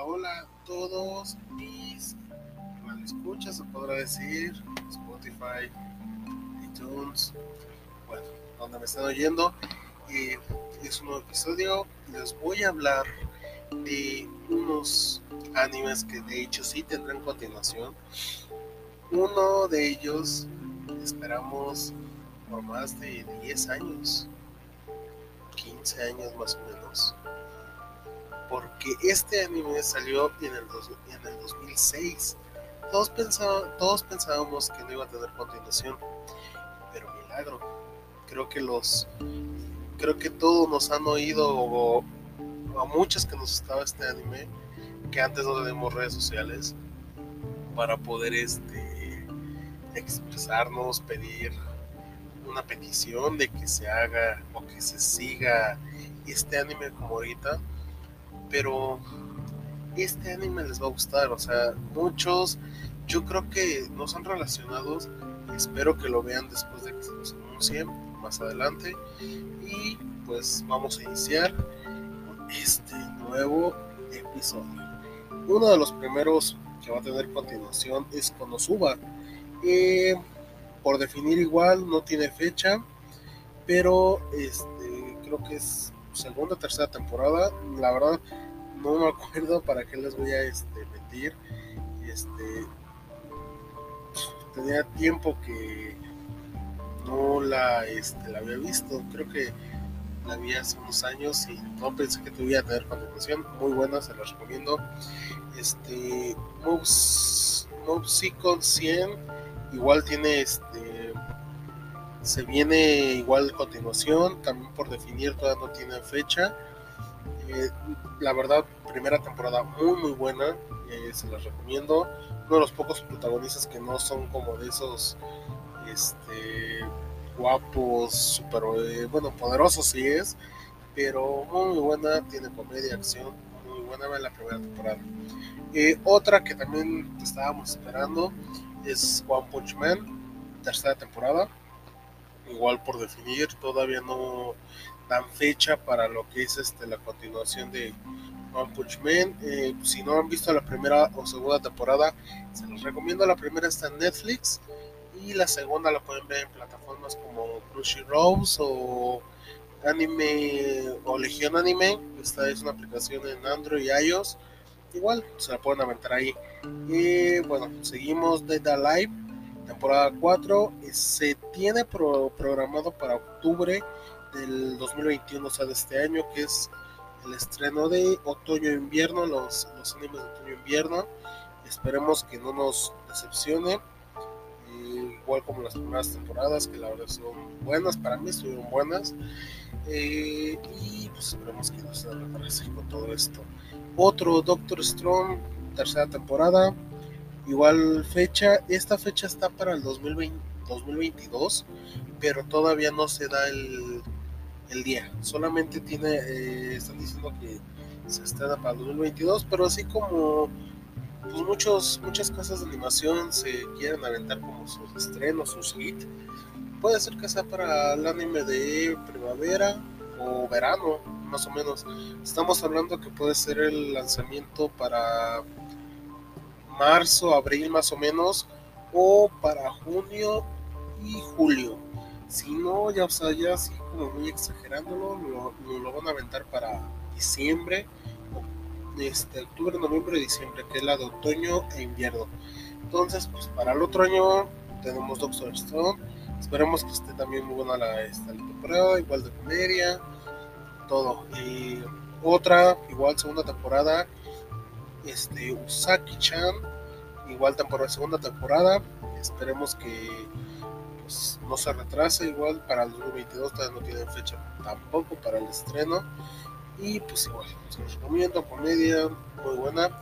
Hola, a todos mis escuchas, se podrá decir, Spotify, iTunes, bueno, donde me están oyendo. Y es un nuevo episodio. Les voy a hablar de unos animes que de hecho sí tendrán continuación. Uno de ellos esperamos por más de 10 años, 15 años más o menos porque este anime salió en el, en el 2006. Todos, todos pensábamos que no iba a tener continuación, pero milagro. Creo que los, creo que todos nos han oído o, a muchos que nos estaba este anime que antes no tenemos redes sociales para poder este expresarnos, pedir una petición de que se haga o que se siga este anime como ahorita pero este anime les va a gustar, o sea, muchos yo creo que no son relacionados, espero que lo vean después de que se los anuncien más adelante y pues vamos a iniciar este nuevo episodio. Uno de los primeros que va a tener continuación es Konosuba. Eh, por definir igual, no tiene fecha, pero este, creo que es segunda o tercera temporada. La verdad, no me acuerdo para qué les voy a este, mentir. Este, tenía tiempo que no la, este, la había visto. Creo que la vi hace unos años y no pensé que tuviera tener continuación. Muy buena, se las recomiendo. Este, Moves, con 100 igual tiene este se viene igual continuación, también por definir todavía no tiene fecha. Eh, la verdad, primera temporada muy muy buena, eh, se las recomiendo. Uno de los pocos protagonistas que no son como de esos este, guapos, super, eh, bueno, poderosos sí es, pero muy, buena, tiene comedia, acción, muy buena en la primera temporada. otra que también estábamos esperando es One Punch Man, tercera temporada igual por definir, todavía no dan fecha para lo que es este, la continuación de One Punch Man. Eh, si no han visto la primera o segunda temporada, se los recomiendo. La primera está en Netflix y la segunda la pueden ver en plataformas como Crunchyroll o Anime o Legion Anime. Esta es una aplicación en Android y iOS. Igual se la pueden aventar ahí. Y bueno, seguimos Dead Alive temporada 4 eh, se tiene programado para octubre del 2021, o sea, de este año, que es el estreno de otoño-invierno, los, los animes de otoño-invierno. Esperemos que no nos decepcione, igual como las primeras temporadas, que la verdad son buenas, para mí estuvieron buenas. Eh, y pues esperemos que no se retrase con todo esto. Otro Doctor Strong, tercera temporada, Igual fecha, esta fecha está para el 2020, 2022, pero todavía no se da el, el día. Solamente tiene, eh, están diciendo que se estrena para el 2022, pero así como pues muchos, muchas cosas de animación se quieren aventar como sus estrenos, sus hits, puede ser que sea para el anime de primavera o verano, más o menos. Estamos hablando que puede ser el lanzamiento para marzo, abril más o menos, o para junio y julio. Si no, ya, o sea, ya así como muy exagerándolo, lo, lo, van a aventar para diciembre, este, octubre, noviembre diciembre, que es la de otoño e invierno. Entonces, pues para el otro año tenemos Doctor Stone. Esperemos que esté también muy buena la, esta, temporada, igual de comedia, todo. Y otra, igual segunda temporada, este, Usaki-chan, igual temporada, segunda temporada, esperemos que pues, no se retrase, igual para el 2022 todavía no tiene fecha tampoco para el estreno, y pues igual, se los recomiendo, comedia, muy buena.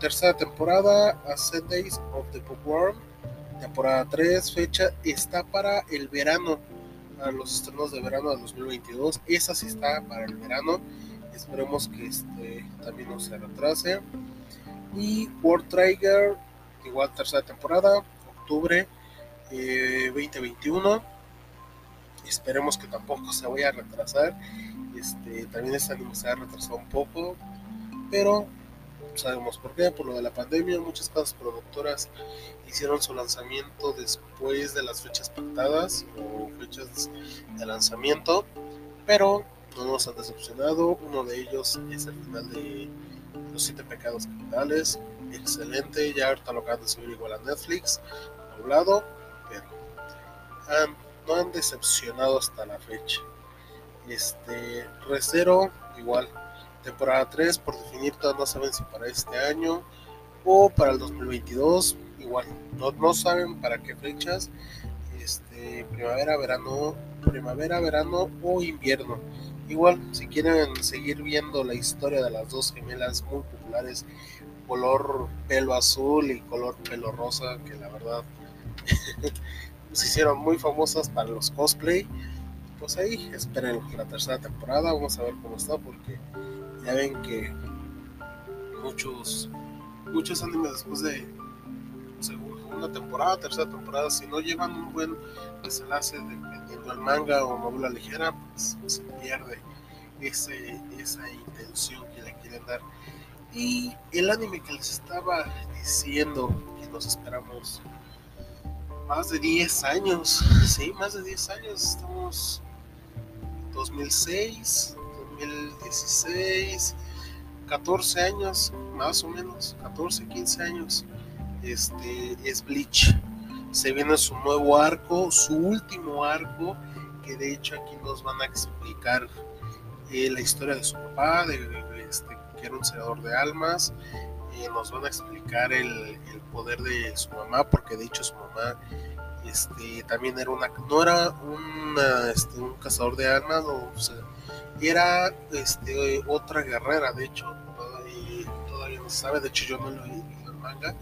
tercera temporada, A Days of the Bookworm, temporada 3, fecha, está para el verano, a los estrenos de verano de 2022, esa sí está para el verano Esperemos que este también no se retrase. Y World Trigger, igual tercera temporada, octubre 2021. Eh, Esperemos que tampoco se vaya a retrasar. Este, también este anime se ha retrasado un poco. pero sabemos por qué, por lo de la pandemia, muchas casas productoras hicieron su lanzamiento después de las fechas pactadas o fechas de lanzamiento, pero no nos han decepcionado. Uno de ellos es el final de Los Siete Pecados Capitales, excelente, ya ahorita lo acaban de subir igual a Netflix, doblado, pero no han decepcionado hasta la fecha. Este, Recero, igual, temporada 3, por definir, todavía no saben si para este año o para el 2022, igual, no, no saben para qué fechas, este, primavera, verano, primavera, verano o invierno. Igual, si quieren seguir viendo la historia de las dos gemelas muy populares, color pelo azul y color pelo rosa, que la verdad se hicieron muy famosas para los cosplay, pues ahí esperen la tercera temporada, vamos a ver cómo está, porque ya ven que muchos muchos animes después de segunda temporada, tercera temporada, si no llevan un buen desenlace dependiendo del manga o novela ligera, se pierde ese, esa intención que le quieren dar. Y el anime que les estaba diciendo que nos esperamos más de 10 años, sí, más de 10 años, estamos 2006, 2016, 14 años, más o menos, 14, 15 años, este, es Bleach. Se viene su nuevo arco, su último arco, que de hecho aquí nos van a explicar eh, la historia de su papá, de, este, que era un segador de almas, nos van a explicar el, poder de su mamá, porque de hecho su mamá este, también era una, no era una, este, un cazador de almas, o, era este, otra guerrera, de hecho, todavía, no se sabe, de hecho yo no lo en el manga,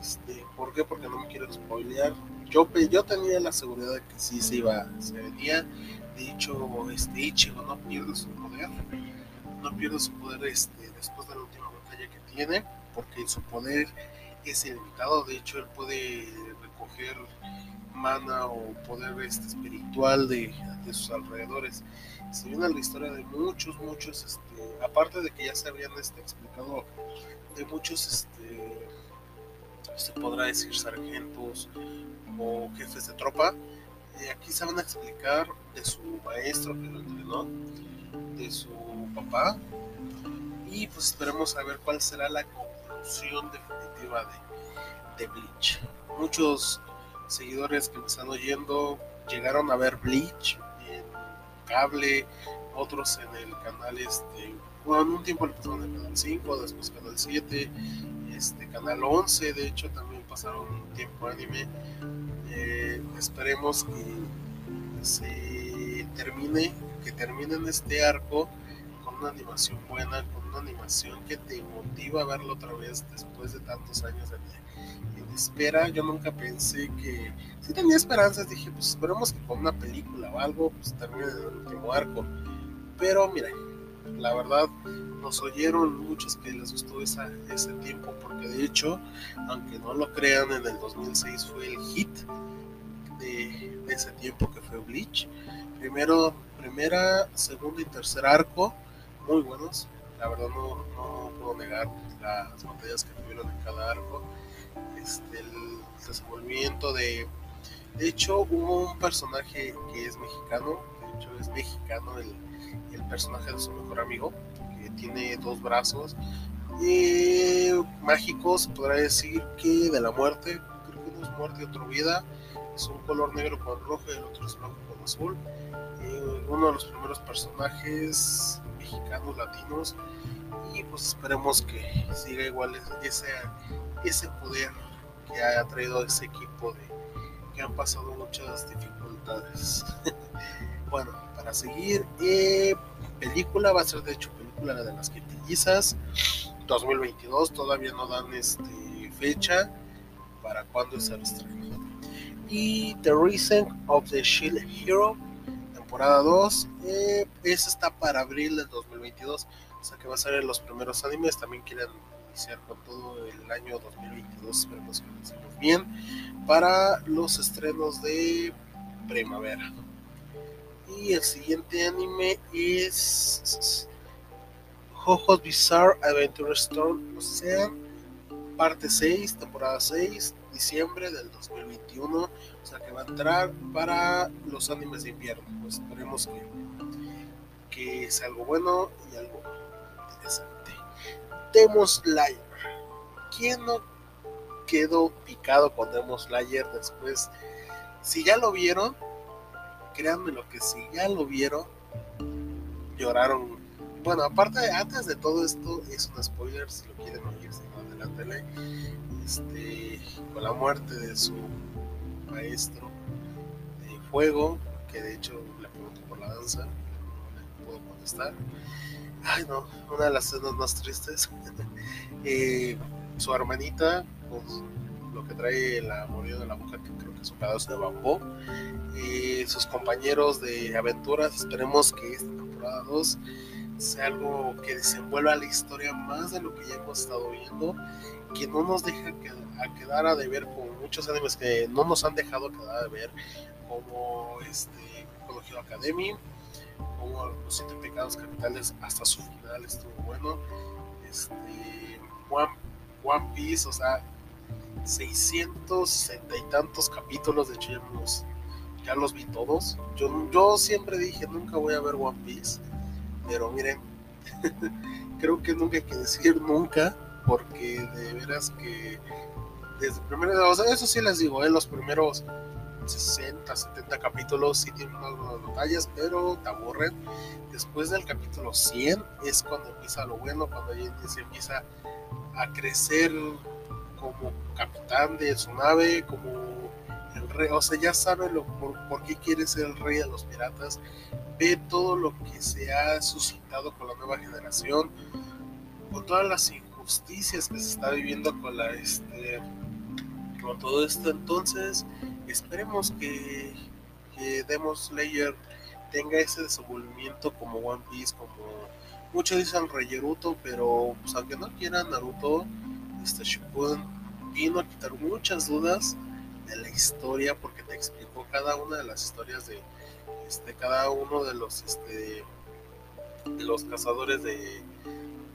este, ¿por qué? Porque no me quiero spoilear, yo, yo tenía la seguridad de que sí se iba, se venía, de hecho, este Ichigo no pierde su poder, no pierde su poder este, después de la última batalla que tiene, porque su poder es ilimitado, de hecho él puede recoger mana o poder este, espiritual de, de sus alrededores. Se viene la historia de muchos, muchos, este, aparte de que ya se habían este, explicado de muchos, este, se podrá decir sargentos o jefes de tropa, eh, aquí se van a explicar de su maestro que de su papá, y pues esperemos a ver cuál será la conclusión definitiva de, de Bleach. Muchos seguidores que me están oyendo llegaron a ver Bleach en cable, otros en el canal este, bueno, en un tiempo le pasaron el canal 5, después canal 7, este canal 11, de hecho también pasaron un tiempo anime eh, esperemos que se termine, que terminen este arco con una animación buena, con una animación que te motiva a verlo otra vez después de tantos años de, espera. Yo nunca pensé que, si tenía esperanzas, dije, pues esperemos que con una película o algo, pues termine el último arco. Pero mira, la verdad nos oyeron muchos que les gustó esa, ese tiempo, porque de hecho, aunque no lo crean, en el 2006 fue el hit de, ese tiempo que fue Bleach. Primero, primera, segundo y tercer arco, muy buenos. La verdad no, no puedo negar las batallas que tuvieron en cada arco. Este, el desenvolvimiento de... De hecho, hubo un personaje que es mexicano, de hecho es mexicano el personaje de su mejor amigo, que tiene dos brazos eh, mágicos, podrá decir que de la muerte, creo que uno es muerte y otro vida, es un color negro con rojo y el otro es blanco con azul. Eh, uno de los primeros personajes mexicanos, latinos, y pues esperemos que siga igual ese, ese poder que ha traído ese equipo de que han pasado muchas dificultades. bueno, para seguir, eh, película va a ser de hecho película de las quintillizas 2022, todavía no dan este fecha para cuándo se estreno y The Reason of the Shield Hero, temporada 2. Eh, esa está para abril del 2022, o sea que va a ser en los primeros animes. También quieren iniciar con todo el año 2022, esperemos que lo bien, para los estrenos de primavera. Y el siguiente anime es Jojo's Bizarre Adventure Storm Ocean, parte 6, temporada 6, diciembre del 2021. O sea que va a entrar para los animes de invierno. Pues esperemos que, que sea algo bueno y algo interesante. Demon Slayer. ¿Quién no quedó picado con Demon Slayer después? Si ya lo vieron, créanme lo que si ya lo vieron, lloraron. Bueno, aparte, antes de todo esto, es un spoiler si lo quieren oír, si no, adelántale. Este, con la muerte de su maestro de fuego, que de hecho le pregunto por la danza, no le puedo contestar. Ay, no, una de las escenas más tristes. eh, su hermanita, pues, lo que trae la mordida de la boca, que creo que es un pedazo de bambú. Eh, sus compañeros de aventuras, esperemos que esta temporada 2 sea algo que desenvuelva la historia más de lo que ya hemos estado viendo, que no nos deje a quedar a deber como muchos animes que no nos han dejado quedar a ver, como este Colegio Academy, como los siete pecados capitales hasta su final estuvo bueno, este One, One Piece, o sea, 660 y tantos capítulos, de hecho ya los, vi todos. Yo, yo siempre dije, nunca voy a ver One Piece, pero miren, creo que nunca hay que decir nunca, porque de veras que desde primero, eso sí les digo, en los primeros 60, 70 capítulos sí tienen unas batallas, pero te aburren. Después del capítulo 100 es cuando empieza lo bueno, cuando ya se empieza a crecer como capitán de su nave, como el rey, o sea, ya sabe lo, por, por, qué quiere ser el rey de los piratas, ve todo lo que se ha suscitado con la nueva generación, con todas las injusticias que se está viviendo con la este con todo esto, entonces esperemos que, que Demon Slayer tenga ese desenvolvimiento como One Piece, como muchos dicen Reyeruto, pero pues, aunque no quieran Naruto, este Shippuden vino a quitar muchas dudas de la historia porque te explicó cada una de las historias de este cada uno de los este de los cazadores de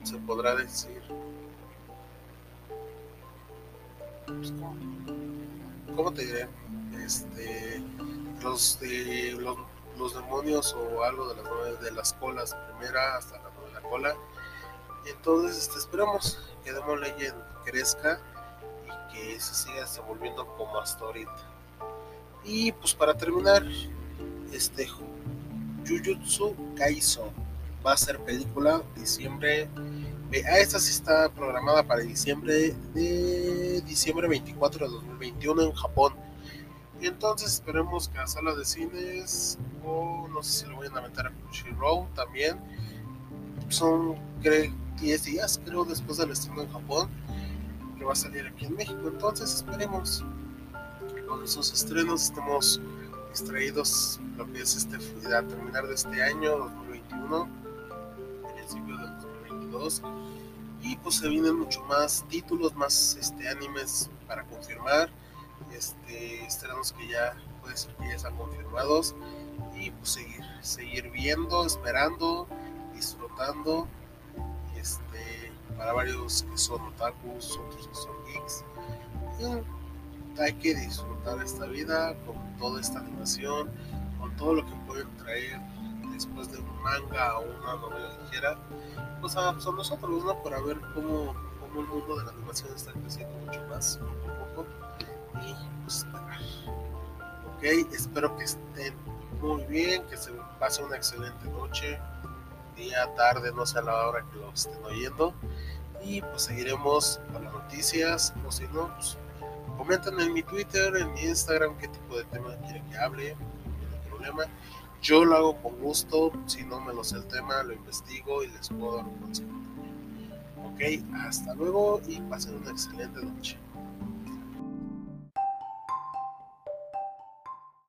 se podrá decir. Pues, ¿cómo, ¿cómo, te diré este los de los, los, demonios o algo de las de las colas primera hasta la novena cola. Entonces este, esperamos que Demon Legend crezca y que se siga desenvolviendo como hasta ahorita. Y pues para terminar este Jujutsu Kaisen va a ser película diciembre ah, esta sí está programada para diciembre de diciembre 24 de 2021 en Japón. Entonces esperemos que a sala de cines o no sé si lo voy a meter a Crunchyroll también son creo 10 días creo después del estreno en Japón que va a salir aquí en México. Entonces esperemos con esos estrenos estemos extraídos lo que es este a terminar de este año 2021 principio del 2022 y pues se vienen mucho más títulos más este animes para confirmar. Este estrenos que ya puede ser que ya están confirmados. Y pues seguir seguir viendo esperando disfrutando este para varios que son otakus otros que son geeks hay que disfrutar esta vida con toda esta animación con todo lo que pueden traer después de un manga o una novela ligera pues a, son nosotros no para ver cómo, cómo el mundo de la animación está creciendo mucho más poco a poco. Y pues ok espero que estén muy bien que se pase una excelente noche día tarde no sé a la hora que lo estén oyendo y pues seguiremos con las noticias o si no pues comenten en mi Twitter, en mi Instagram qué tipo de tema quieren que hable, no hay problema. Yo lo hago con gusto, si no me lo sé el tema, lo investigo y les puedo dar un consejo. Ok, hasta luego y pasen una excelente noche.